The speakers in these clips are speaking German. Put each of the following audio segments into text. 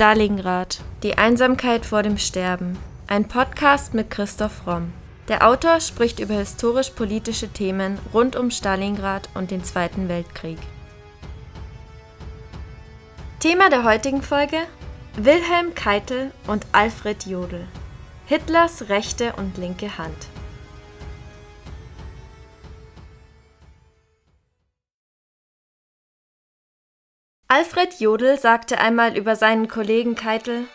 Stalingrad. Die Einsamkeit vor dem Sterben. Ein Podcast mit Christoph Romm. Der Autor spricht über historisch-politische Themen rund um Stalingrad und den Zweiten Weltkrieg. Thema der heutigen Folge: Wilhelm Keitel und Alfred Jodl. Hitlers rechte und linke Hand. Alfred Jodl sagte einmal über seinen Kollegen Keitel,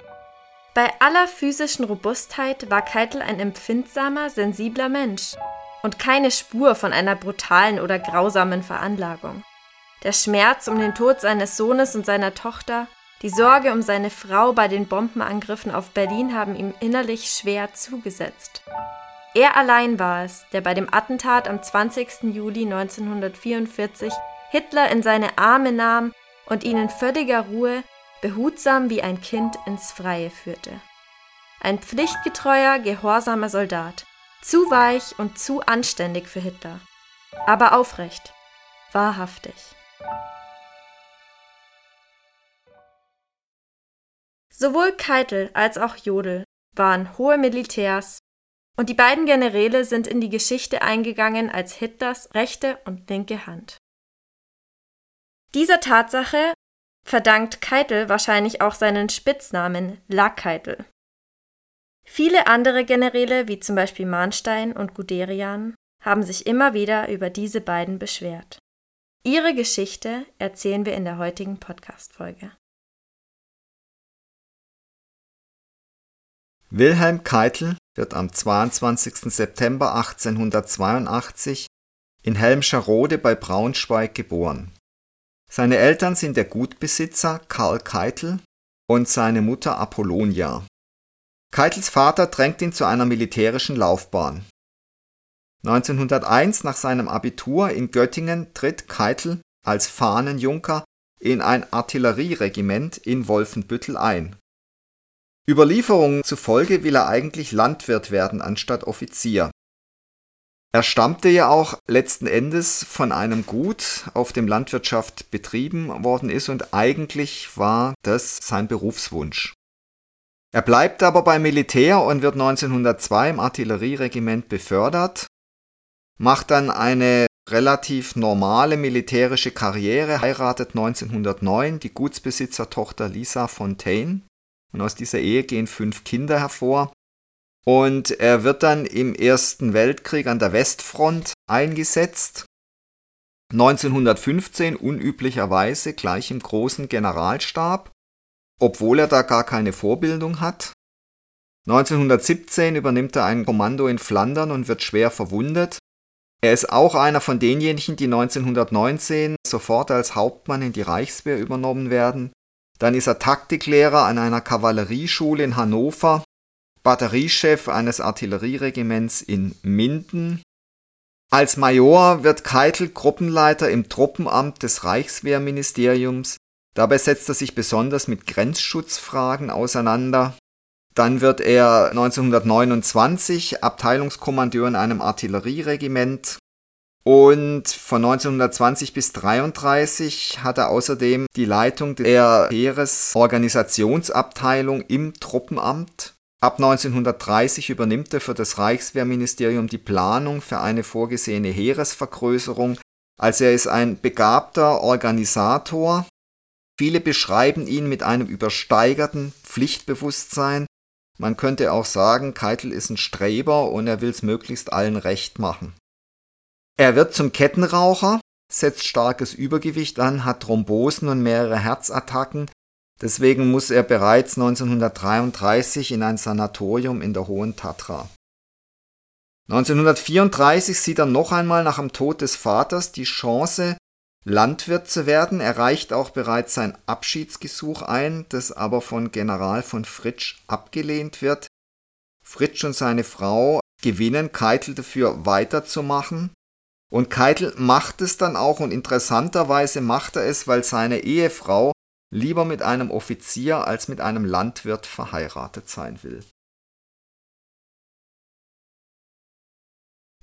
bei aller physischen Robustheit war Keitel ein empfindsamer, sensibler Mensch und keine Spur von einer brutalen oder grausamen Veranlagung. Der Schmerz um den Tod seines Sohnes und seiner Tochter, die Sorge um seine Frau bei den Bombenangriffen auf Berlin haben ihm innerlich schwer zugesetzt. Er allein war es, der bei dem Attentat am 20. Juli 1944 Hitler in seine Arme nahm und ihn in völliger Ruhe, behutsam wie ein Kind ins Freie führte. Ein pflichtgetreuer, gehorsamer Soldat, zu weich und zu anständig für Hitler, aber aufrecht, wahrhaftig. Sowohl Keitel als auch Jodl waren hohe Militärs und die beiden Generäle sind in die Geschichte eingegangen als Hitlers rechte und linke Hand. Dieser Tatsache verdankt Keitel wahrscheinlich auch seinen Spitznamen Lackkeitel. Viele andere Generäle, wie zum Beispiel Mahnstein und Guderian, haben sich immer wieder über diese beiden beschwert. Ihre Geschichte erzählen wir in der heutigen Podcast-Folge. Wilhelm Keitel wird am 22. September 1882 in Helmscherode bei Braunschweig geboren. Seine Eltern sind der Gutbesitzer Karl Keitel und seine Mutter Apollonia. Keitels Vater drängt ihn zu einer militärischen Laufbahn. 1901 nach seinem Abitur in Göttingen tritt Keitel als Fahnenjunker in ein Artillerieregiment in Wolfenbüttel ein. Überlieferungen zufolge will er eigentlich Landwirt werden anstatt Offizier. Er stammte ja auch letzten Endes von einem Gut, auf dem Landwirtschaft betrieben worden ist und eigentlich war das sein Berufswunsch. Er bleibt aber beim Militär und wird 1902 im Artillerieregiment befördert, macht dann eine relativ normale militärische Karriere, heiratet 1909 die Gutsbesitzertochter Lisa Fontaine und aus dieser Ehe gehen fünf Kinder hervor. Und er wird dann im Ersten Weltkrieg an der Westfront eingesetzt. 1915 unüblicherweise gleich im großen Generalstab, obwohl er da gar keine Vorbildung hat. 1917 übernimmt er ein Kommando in Flandern und wird schwer verwundet. Er ist auch einer von denjenigen, die 1919 sofort als Hauptmann in die Reichswehr übernommen werden. Dann ist er Taktiklehrer an einer Kavallerieschule in Hannover Batteriechef eines Artillerieregiments in Minden. Als Major wird Keitel Gruppenleiter im Truppenamt des Reichswehrministeriums. Dabei setzt er sich besonders mit Grenzschutzfragen auseinander. Dann wird er 1929 Abteilungskommandeur in einem Artillerieregiment und von 1920 bis 1933 hat er außerdem die Leitung der Heeresorganisationsabteilung im Truppenamt. Ab 1930 übernimmt er für das Reichswehrministerium die Planung für eine vorgesehene Heeresvergrößerung, also er ist ein begabter Organisator. Viele beschreiben ihn mit einem übersteigerten Pflichtbewusstsein. Man könnte auch sagen, Keitel ist ein Streber und er will es möglichst allen recht machen. Er wird zum Kettenraucher, setzt starkes Übergewicht an, hat Thrombosen und mehrere Herzattacken, Deswegen muss er bereits 1933 in ein Sanatorium in der Hohen Tatra. 1934 sieht er noch einmal nach dem Tod des Vaters die Chance, Landwirt zu werden. Er reicht auch bereits sein Abschiedsgesuch ein, das aber von General von Fritsch abgelehnt wird. Fritsch und seine Frau gewinnen Keitel dafür weiterzumachen. Und Keitel macht es dann auch und interessanterweise macht er es, weil seine Ehefrau lieber mit einem Offizier als mit einem Landwirt verheiratet sein will.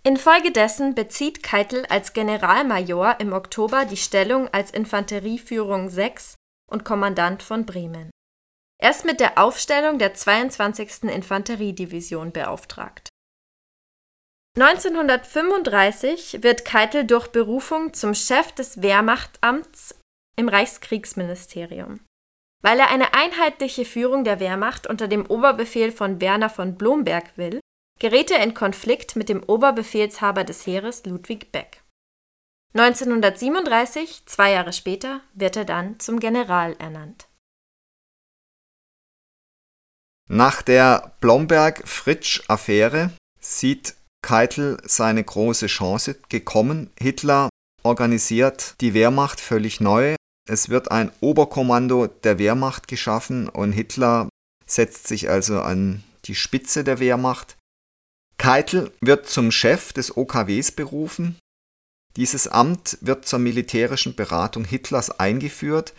Infolgedessen bezieht Keitel als Generalmajor im Oktober die Stellung als Infanterieführung 6 und Kommandant von Bremen. erst mit der Aufstellung der 22. Infanteriedivision beauftragt. 1935 wird Keitel durch Berufung zum Chef des Wehrmachtamts im Reichskriegsministerium. Weil er eine einheitliche Führung der Wehrmacht unter dem Oberbefehl von Werner von Blomberg will, gerät er in Konflikt mit dem Oberbefehlshaber des Heeres Ludwig Beck. 1937, zwei Jahre später, wird er dann zum General ernannt. Nach der Blomberg-Fritsch-Affäre sieht Keitel seine große Chance gekommen. Hitler organisiert die Wehrmacht völlig neu. Es wird ein Oberkommando der Wehrmacht geschaffen und Hitler setzt sich also an die Spitze der Wehrmacht. Keitel wird zum Chef des OKWs berufen. Dieses Amt wird zur militärischen Beratung Hitlers eingeführt,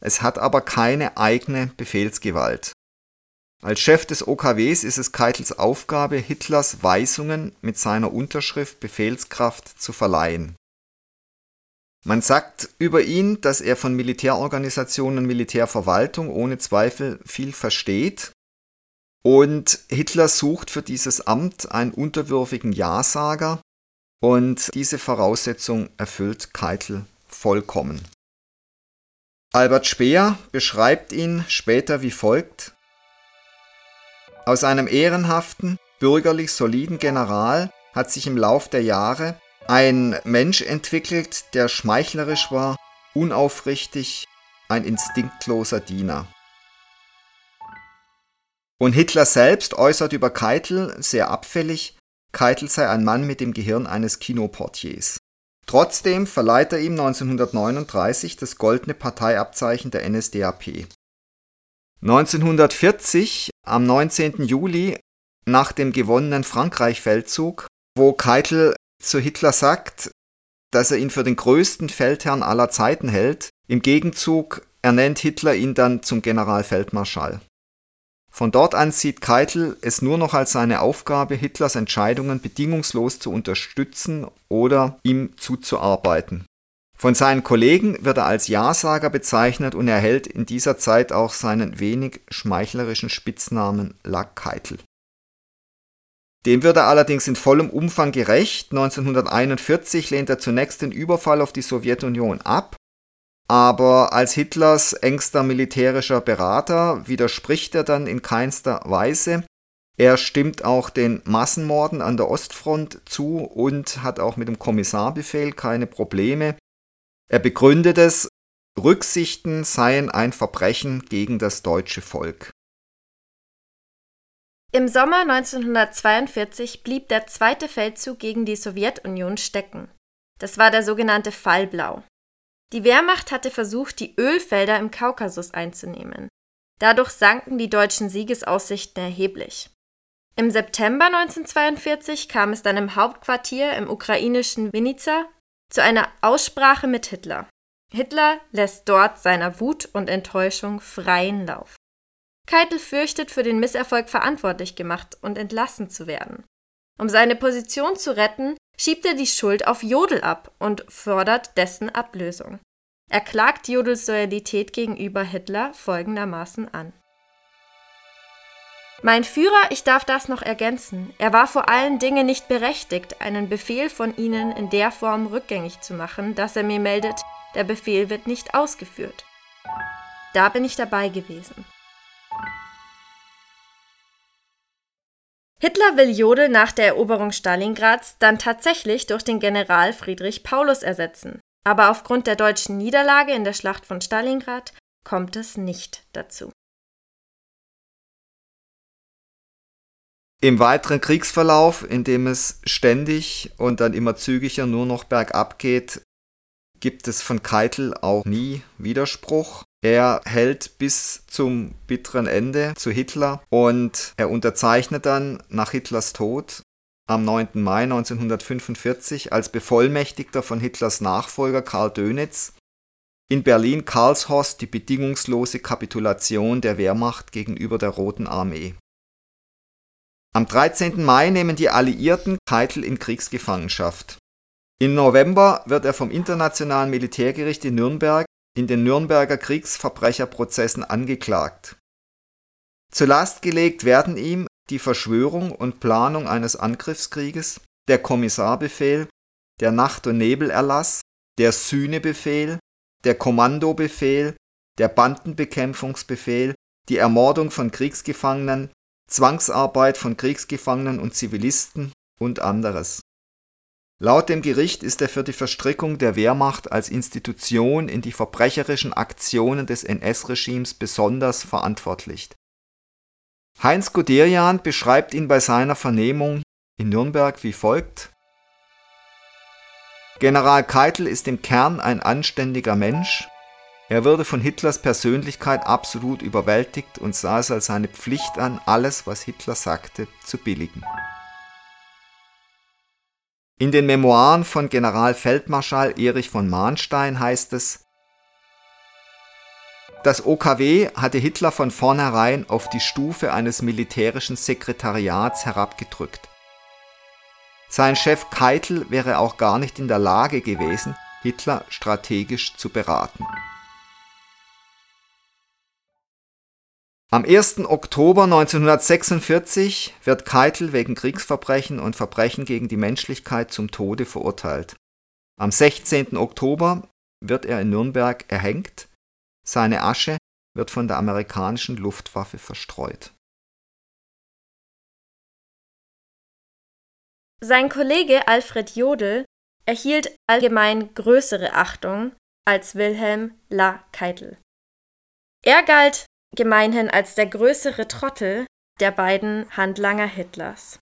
es hat aber keine eigene Befehlsgewalt. Als Chef des OKWs ist es Keitels Aufgabe, Hitlers Weisungen mit seiner Unterschrift Befehlskraft zu verleihen. Man sagt über ihn, dass er von Militärorganisationen und Militärverwaltung ohne Zweifel viel versteht. Und Hitler sucht für dieses Amt einen unterwürfigen Ja-Sager. Und diese Voraussetzung erfüllt Keitel vollkommen. Albert Speer beschreibt ihn später wie folgt. Aus einem ehrenhaften, bürgerlich soliden General hat sich im Lauf der Jahre ein Mensch entwickelt, der schmeichlerisch war, unaufrichtig, ein instinktloser Diener. Und Hitler selbst äußert über Keitel sehr abfällig, Keitel sei ein Mann mit dem Gehirn eines Kinoportiers. Trotzdem verleiht er ihm 1939 das goldene Parteiabzeichen der NSDAP. 1940, am 19. Juli, nach dem gewonnenen Frankreich-Feldzug, wo Keitel zu Hitler sagt, dass er ihn für den größten Feldherrn aller Zeiten hält, im Gegenzug ernennt Hitler ihn dann zum Generalfeldmarschall. Von dort an sieht Keitel es nur noch als seine Aufgabe, Hitlers Entscheidungen bedingungslos zu unterstützen oder ihm zuzuarbeiten. Von seinen Kollegen wird er als Ja-Sager bezeichnet und erhält in dieser Zeit auch seinen wenig schmeichlerischen Spitznamen Lack Keitel. Dem wird er allerdings in vollem Umfang gerecht. 1941 lehnt er zunächst den Überfall auf die Sowjetunion ab, aber als Hitlers engster militärischer Berater widerspricht er dann in keinster Weise. Er stimmt auch den Massenmorden an der Ostfront zu und hat auch mit dem Kommissarbefehl keine Probleme. Er begründet es, Rücksichten seien ein Verbrechen gegen das deutsche Volk. Im Sommer 1942 blieb der zweite Feldzug gegen die Sowjetunion stecken. Das war der sogenannte Fallblau. Die Wehrmacht hatte versucht, die Ölfelder im Kaukasus einzunehmen. Dadurch sanken die deutschen Siegesaussichten erheblich. Im September 1942 kam es dann im Hauptquartier im ukrainischen Vinica zu einer Aussprache mit Hitler. Hitler lässt dort seiner Wut und Enttäuschung freien Lauf. Keitel fürchtet, für den Misserfolg verantwortlich gemacht und entlassen zu werden. Um seine Position zu retten, schiebt er die Schuld auf Jodl ab und fordert dessen Ablösung. Er klagt Jodls Loyalität gegenüber Hitler folgendermaßen an. Mein Führer, ich darf das noch ergänzen, er war vor allen Dingen nicht berechtigt, einen Befehl von Ihnen in der Form rückgängig zu machen, dass er mir meldet, der Befehl wird nicht ausgeführt. Da bin ich dabei gewesen. Hitler will Jodl nach der Eroberung Stalingrads dann tatsächlich durch den General Friedrich Paulus ersetzen, aber aufgrund der deutschen Niederlage in der Schlacht von Stalingrad kommt es nicht dazu. Im weiteren Kriegsverlauf, in dem es ständig und dann immer zügiger nur noch bergab geht, gibt es von Keitel auch nie Widerspruch. Er hält bis zum bitteren Ende zu Hitler und er unterzeichnet dann nach Hitlers Tod am 9. Mai 1945 als Bevollmächtigter von Hitlers Nachfolger Karl Dönitz in Berlin Karlshorst die bedingungslose Kapitulation der Wehrmacht gegenüber der Roten Armee. Am 13. Mai nehmen die Alliierten Keitel in Kriegsgefangenschaft. Im November wird er vom Internationalen Militärgericht in Nürnberg in den Nürnberger Kriegsverbrecherprozessen angeklagt. Zur Last gelegt werden ihm die Verschwörung und Planung eines Angriffskrieges, der Kommissarbefehl, der Nacht- und Nebelerlass, der Sühnebefehl, der Kommandobefehl, der Bandenbekämpfungsbefehl, die Ermordung von Kriegsgefangenen, Zwangsarbeit von Kriegsgefangenen und Zivilisten und anderes. Laut dem Gericht ist er für die Verstrickung der Wehrmacht als Institution in die verbrecherischen Aktionen des NS-Regimes besonders verantwortlich. Heinz Guderian beschreibt ihn bei seiner Vernehmung in Nürnberg wie folgt General Keitel ist im Kern ein anständiger Mensch, er würde von Hitlers Persönlichkeit absolut überwältigt und sah es als seine Pflicht an, alles, was Hitler sagte, zu billigen. In den Memoiren von Generalfeldmarschall Erich von Mahnstein heißt es, das OKW hatte Hitler von vornherein auf die Stufe eines militärischen Sekretariats herabgedrückt. Sein Chef Keitel wäre auch gar nicht in der Lage gewesen, Hitler strategisch zu beraten. Am 1. Oktober 1946 wird Keitel wegen Kriegsverbrechen und Verbrechen gegen die Menschlichkeit zum Tode verurteilt. Am 16. Oktober wird er in Nürnberg erhängt. Seine Asche wird von der amerikanischen Luftwaffe verstreut. Sein Kollege Alfred Jodl erhielt allgemein größere Achtung als Wilhelm La Keitel. Er galt gemeinhin als der größere Trottel der beiden Handlanger Hitlers.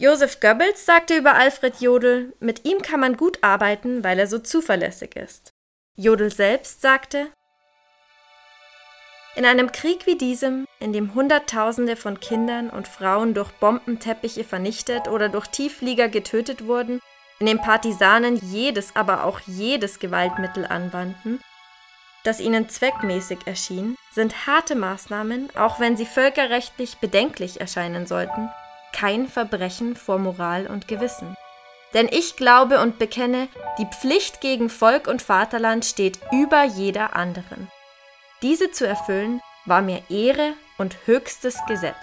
Joseph Goebbels sagte über Alfred Jodl, mit ihm kann man gut arbeiten, weil er so zuverlässig ist. Jodl selbst sagte, in einem Krieg wie diesem, in dem Hunderttausende von Kindern und Frauen durch Bombenteppiche vernichtet oder durch Tiefflieger getötet wurden, in dem Partisanen jedes, aber auch jedes Gewaltmittel anwandten, das ihnen zweckmäßig erschien, sind harte Maßnahmen, auch wenn sie völkerrechtlich bedenklich erscheinen sollten, kein Verbrechen vor Moral und Gewissen. Denn ich glaube und bekenne, die Pflicht gegen Volk und Vaterland steht über jeder anderen. Diese zu erfüllen war mir Ehre und höchstes Gesetz.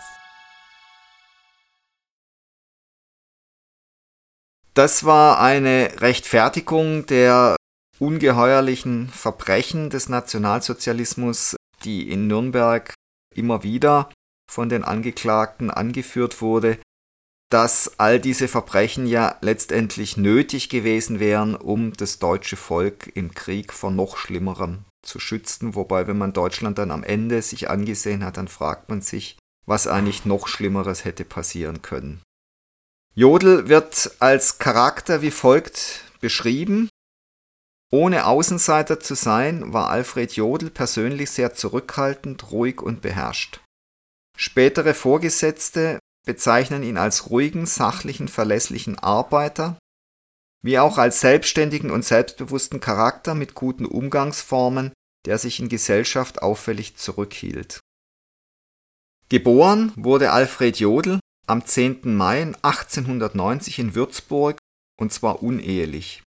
Das war eine Rechtfertigung der ungeheuerlichen Verbrechen des Nationalsozialismus, die in Nürnberg immer wieder von den Angeklagten angeführt wurde, dass all diese Verbrechen ja letztendlich nötig gewesen wären, um das deutsche Volk im Krieg vor noch schlimmerem zu schützen. Wobei, wenn man Deutschland dann am Ende sich angesehen hat, dann fragt man sich, was eigentlich noch Schlimmeres hätte passieren können. Jodl wird als Charakter wie folgt beschrieben. Ohne Außenseiter zu sein, war Alfred Jodl persönlich sehr zurückhaltend, ruhig und beherrscht. Spätere Vorgesetzte bezeichnen ihn als ruhigen, sachlichen, verlässlichen Arbeiter, wie auch als selbstständigen und selbstbewussten Charakter mit guten Umgangsformen, der sich in Gesellschaft auffällig zurückhielt. Geboren wurde Alfred Jodl am 10. Mai 1890 in Würzburg und zwar unehelich.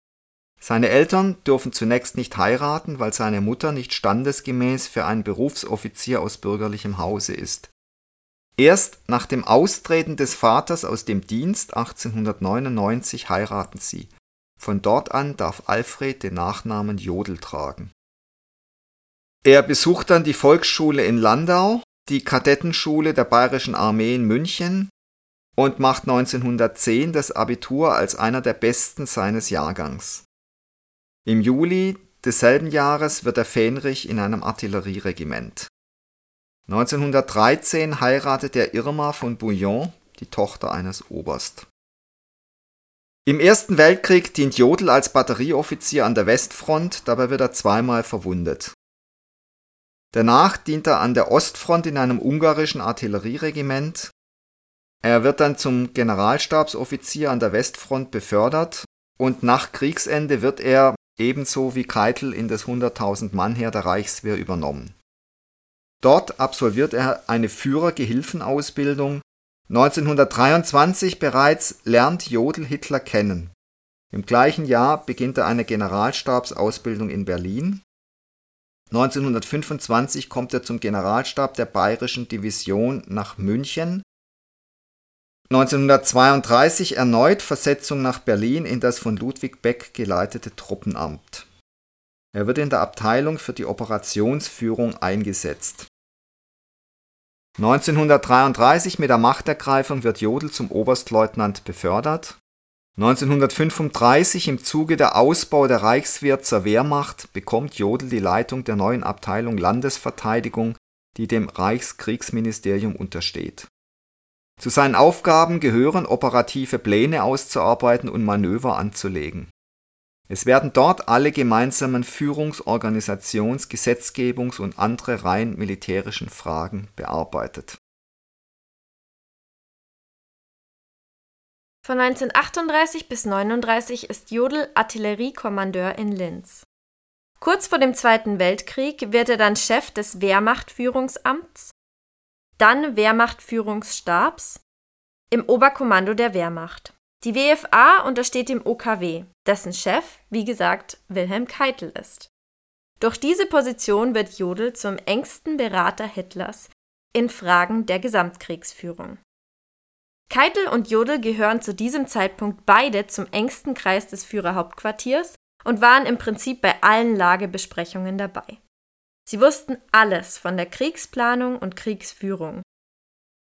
Seine Eltern dürfen zunächst nicht heiraten, weil seine Mutter nicht standesgemäß für einen Berufsoffizier aus bürgerlichem Hause ist. Erst nach dem Austreten des Vaters aus dem Dienst 1899 heiraten sie. Von dort an darf Alfred den Nachnamen Jodl tragen. Er besucht dann die Volksschule in Landau, die Kadettenschule der Bayerischen Armee in München und macht 1910 das Abitur als einer der besten seines Jahrgangs. Im Juli desselben Jahres wird er Fähnrich in einem Artillerieregiment. 1913 heiratet er Irma von Bouillon, die Tochter eines Oberst. Im Ersten Weltkrieg dient Jodl als Batterieoffizier an der Westfront, dabei wird er zweimal verwundet. Danach dient er an der Ostfront in einem ungarischen Artillerieregiment. Er wird dann zum Generalstabsoffizier an der Westfront befördert und nach Kriegsende wird er ebenso wie Keitel in das 100.000 Mann Heer der Reichswehr übernommen. Dort absolviert er eine Führergehilfenausbildung. 1923 bereits lernt Jodl Hitler kennen. Im gleichen Jahr beginnt er eine Generalstabsausbildung in Berlin. 1925 kommt er zum Generalstab der Bayerischen Division nach München. 1932 erneut Versetzung nach Berlin in das von Ludwig Beck geleitete Truppenamt. Er wird in der Abteilung für die Operationsführung eingesetzt. 1933 mit der Machtergreifung wird Jodl zum Oberstleutnant befördert. 1935 im Zuge der Ausbau der Reichswehr zur Wehrmacht bekommt Jodl die Leitung der neuen Abteilung Landesverteidigung, die dem Reichskriegsministerium untersteht. Zu seinen Aufgaben gehören operative Pläne auszuarbeiten und Manöver anzulegen es werden dort alle gemeinsamen Führungs Organisations Gesetzgebungs und andere rein militärischen Fragen bearbeitet. Von 1938 bis 1939 ist Jodl Artilleriekommandeur in Linz. Kurz vor dem Zweiten Weltkrieg wird er dann Chef des Wehrmachtführungsamts, dann Wehrmachtführungsstabs im Oberkommando der Wehrmacht. Die WFA untersteht dem OKW, dessen Chef, wie gesagt, Wilhelm Keitel ist. Durch diese Position wird Jodl zum engsten Berater Hitlers in Fragen der Gesamtkriegsführung. Keitel und Jodl gehören zu diesem Zeitpunkt beide zum engsten Kreis des Führerhauptquartiers und waren im Prinzip bei allen Lagebesprechungen dabei. Sie wussten alles von der Kriegsplanung und Kriegsführung.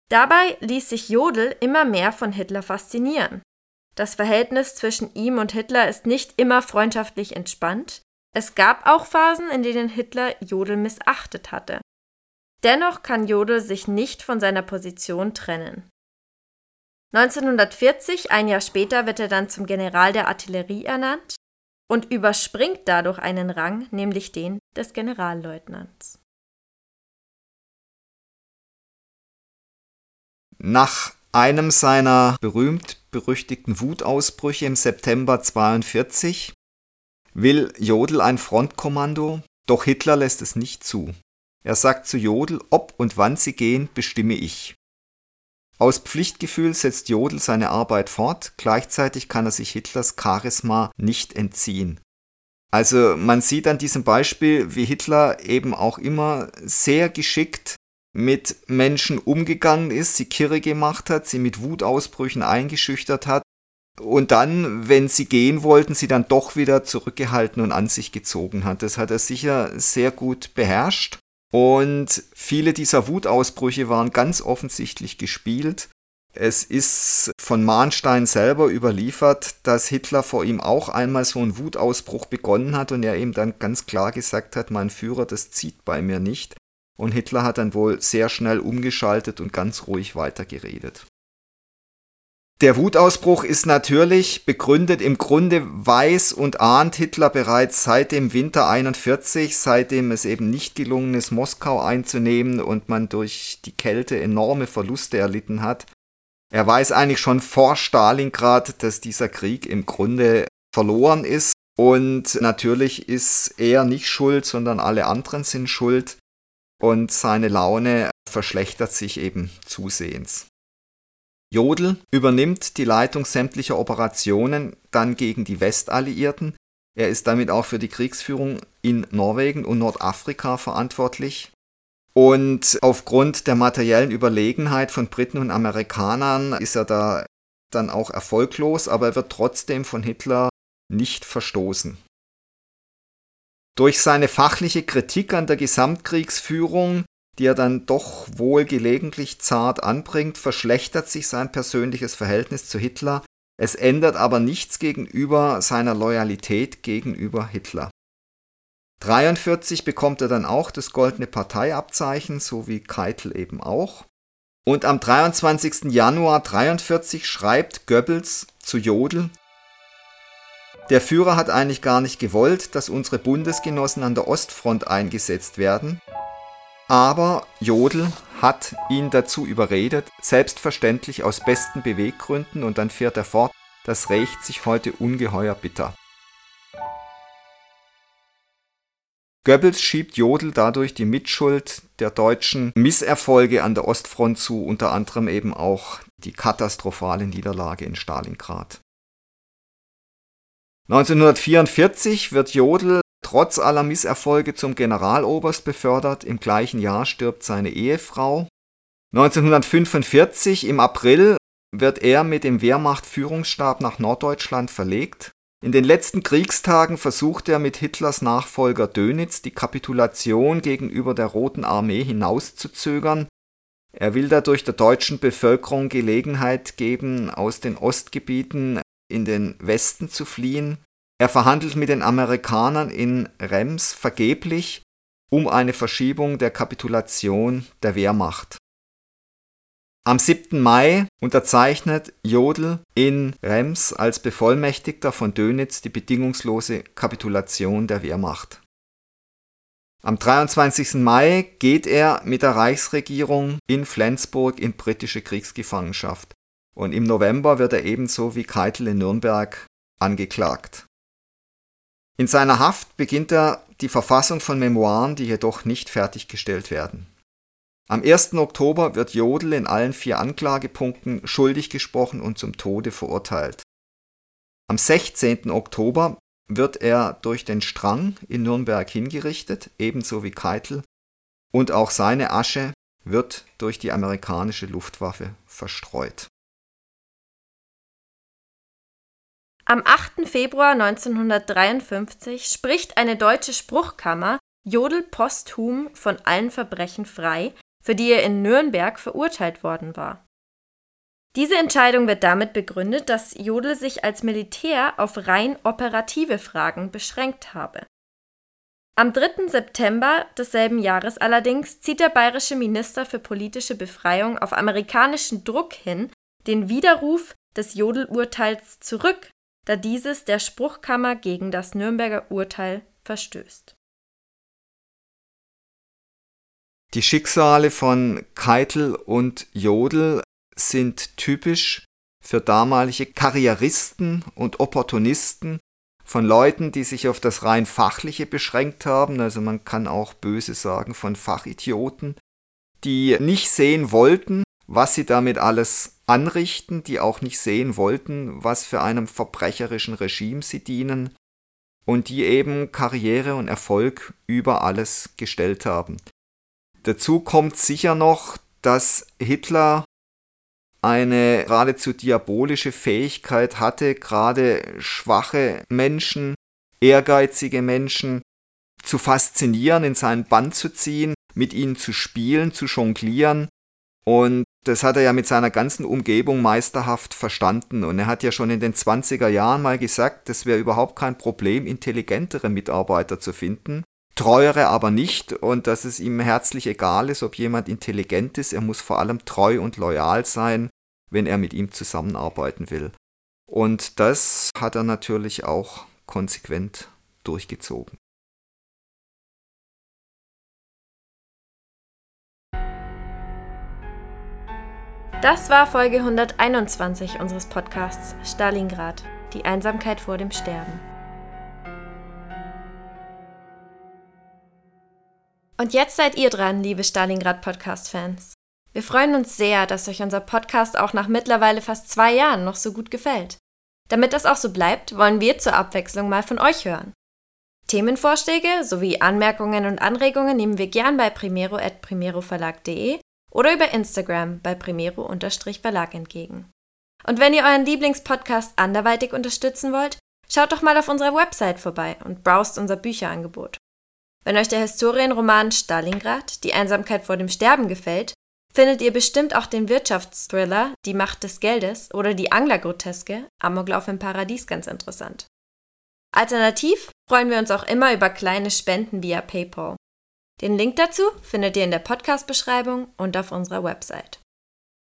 Dabei ließ sich Jodl immer mehr von Hitler faszinieren das Verhältnis zwischen ihm und Hitler ist nicht immer freundschaftlich entspannt. Es gab auch Phasen, in denen Hitler Jodl missachtet hatte. Dennoch kann Jodl sich nicht von seiner Position trennen. 1940, ein Jahr später, wird er dann zum General der Artillerie ernannt und überspringt dadurch einen Rang, nämlich den des Generalleutnants. Nach einem seiner berühmt-berüchtigten Wutausbrüche im September 42 will Jodl ein Frontkommando, doch Hitler lässt es nicht zu. Er sagt zu Jodl, ob und wann sie gehen, bestimme ich. Aus Pflichtgefühl setzt Jodl seine Arbeit fort, gleichzeitig kann er sich Hitlers Charisma nicht entziehen. Also man sieht an diesem Beispiel, wie Hitler eben auch immer sehr geschickt mit Menschen umgegangen ist, sie kirre gemacht hat, sie mit Wutausbrüchen eingeschüchtert hat und dann, wenn sie gehen wollten, sie dann doch wieder zurückgehalten und an sich gezogen hat. Das hat er sicher sehr gut beherrscht. Und viele dieser Wutausbrüche waren ganz offensichtlich gespielt. Es ist von Mahnstein selber überliefert, dass Hitler vor ihm auch einmal so einen Wutausbruch begonnen hat und er ihm dann ganz klar gesagt hat, mein Führer, das zieht bei mir nicht und Hitler hat dann wohl sehr schnell umgeschaltet und ganz ruhig weitergeredet. Der Wutausbruch ist natürlich begründet, im Grunde weiß und ahnt Hitler bereits seit dem Winter 41, seitdem es eben nicht gelungen ist, Moskau einzunehmen und man durch die Kälte enorme Verluste erlitten hat. Er weiß eigentlich schon vor Stalingrad, dass dieser Krieg im Grunde verloren ist und natürlich ist er nicht schuld, sondern alle anderen sind schuld und seine Laune verschlechtert sich eben zusehends. Jodl übernimmt die Leitung sämtlicher Operationen dann gegen die Westalliierten. Er ist damit auch für die Kriegsführung in Norwegen und Nordafrika verantwortlich. Und aufgrund der materiellen Überlegenheit von Briten und Amerikanern ist er da dann auch erfolglos, aber er wird trotzdem von Hitler nicht verstoßen. Durch seine fachliche Kritik an der Gesamtkriegsführung, die er dann doch wohl gelegentlich zart anbringt, verschlechtert sich sein persönliches Verhältnis zu Hitler, es ändert aber nichts gegenüber seiner Loyalität gegenüber Hitler. 43 bekommt er dann auch das goldene Parteiabzeichen, so wie Keitel eben auch. Und am 23. Januar 43 schreibt Goebbels zu Jodl, der Führer hat eigentlich gar nicht gewollt, dass unsere Bundesgenossen an der Ostfront eingesetzt werden, aber Jodl hat ihn dazu überredet, selbstverständlich aus besten Beweggründen, und dann fährt er fort, das rächt sich heute ungeheuer bitter. Goebbels schiebt Jodl dadurch die Mitschuld der deutschen Misserfolge an der Ostfront zu, unter anderem eben auch die katastrophale Niederlage in Stalingrad. 1944 wird Jodl trotz aller Misserfolge zum Generaloberst befördert. Im gleichen Jahr stirbt seine Ehefrau. 1945 im April wird er mit dem Wehrmacht-Führungsstab nach Norddeutschland verlegt. In den letzten Kriegstagen versucht er mit Hitlers Nachfolger Dönitz die Kapitulation gegenüber der Roten Armee hinauszuzögern. Er will dadurch der deutschen Bevölkerung Gelegenheit geben, aus den Ostgebieten in den Westen zu fliehen. Er verhandelt mit den Amerikanern in Rems vergeblich um eine Verschiebung der Kapitulation der Wehrmacht. Am 7. Mai unterzeichnet Jodl in Rems als Bevollmächtigter von Dönitz die bedingungslose Kapitulation der Wehrmacht. Am 23. Mai geht er mit der Reichsregierung in Flensburg in britische Kriegsgefangenschaft und im November wird er ebenso wie Keitel in Nürnberg angeklagt. In seiner Haft beginnt er die Verfassung von Memoiren, die jedoch nicht fertiggestellt werden. Am 1. Oktober wird Jodl in allen vier Anklagepunkten schuldig gesprochen und zum Tode verurteilt. Am 16. Oktober wird er durch den Strang in Nürnberg hingerichtet, ebenso wie Keitel, und auch seine Asche wird durch die amerikanische Luftwaffe verstreut. Am 8. Februar 1953 spricht eine deutsche Spruchkammer Jodl posthum von allen Verbrechen frei, für die er in Nürnberg verurteilt worden war. Diese Entscheidung wird damit begründet, dass Jodl sich als Militär auf rein operative Fragen beschränkt habe. Am 3. September desselben Jahres allerdings zieht der bayerische Minister für politische Befreiung auf amerikanischen Druck hin den Widerruf des Jodl-Urteils zurück da dieses der Spruchkammer gegen das Nürnberger Urteil verstößt. Die Schicksale von Keitel und Jodl sind typisch für damalige Karrieristen und Opportunisten von Leuten, die sich auf das rein fachliche beschränkt haben, also man kann auch böse sagen von Fachidioten, die nicht sehen wollten, was sie damit alles anrichten, die auch nicht sehen wollten, was für einem verbrecherischen Regime sie dienen und die eben Karriere und Erfolg über alles gestellt haben. Dazu kommt sicher noch, dass Hitler eine geradezu diabolische Fähigkeit hatte, gerade schwache Menschen, ehrgeizige Menschen zu faszinieren, in seinen Bann zu ziehen, mit ihnen zu spielen, zu jonglieren und das hat er ja mit seiner ganzen Umgebung meisterhaft verstanden. Und er hat ja schon in den 20er Jahren mal gesagt, es wäre überhaupt kein Problem, intelligentere Mitarbeiter zu finden, treuere aber nicht und dass es ihm herzlich egal ist, ob jemand intelligent ist, er muss vor allem treu und loyal sein, wenn er mit ihm zusammenarbeiten will. Und das hat er natürlich auch konsequent durchgezogen. Das war Folge 121 unseres Podcasts Stalingrad, die Einsamkeit vor dem Sterben. Und jetzt seid ihr dran, liebe Stalingrad Podcast-Fans. Wir freuen uns sehr, dass euch unser Podcast auch nach mittlerweile fast zwei Jahren noch so gut gefällt. Damit das auch so bleibt, wollen wir zur Abwechslung mal von euch hören. Themenvorschläge sowie Anmerkungen und Anregungen nehmen wir gern bei primero.primeroverlag.de oder über Instagram bei Primero-Verlag entgegen. Und wenn ihr euren Lieblingspodcast anderweitig unterstützen wollt, schaut doch mal auf unserer Website vorbei und browst unser Bücherangebot. Wenn euch der Historienroman Stalingrad, die Einsamkeit vor dem Sterben gefällt, findet ihr bestimmt auch den Wirtschaftsthriller Die Macht des Geldes oder die Anglergroteske Amoklauf im Paradies ganz interessant. Alternativ freuen wir uns auch immer über kleine Spenden via PayPal. Den Link dazu findet ihr in der Podcast-Beschreibung und auf unserer Website.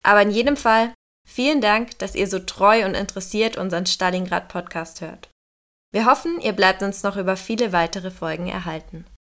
Aber in jedem Fall vielen Dank, dass ihr so treu und interessiert unseren Stalingrad-Podcast hört. Wir hoffen, ihr bleibt uns noch über viele weitere Folgen erhalten.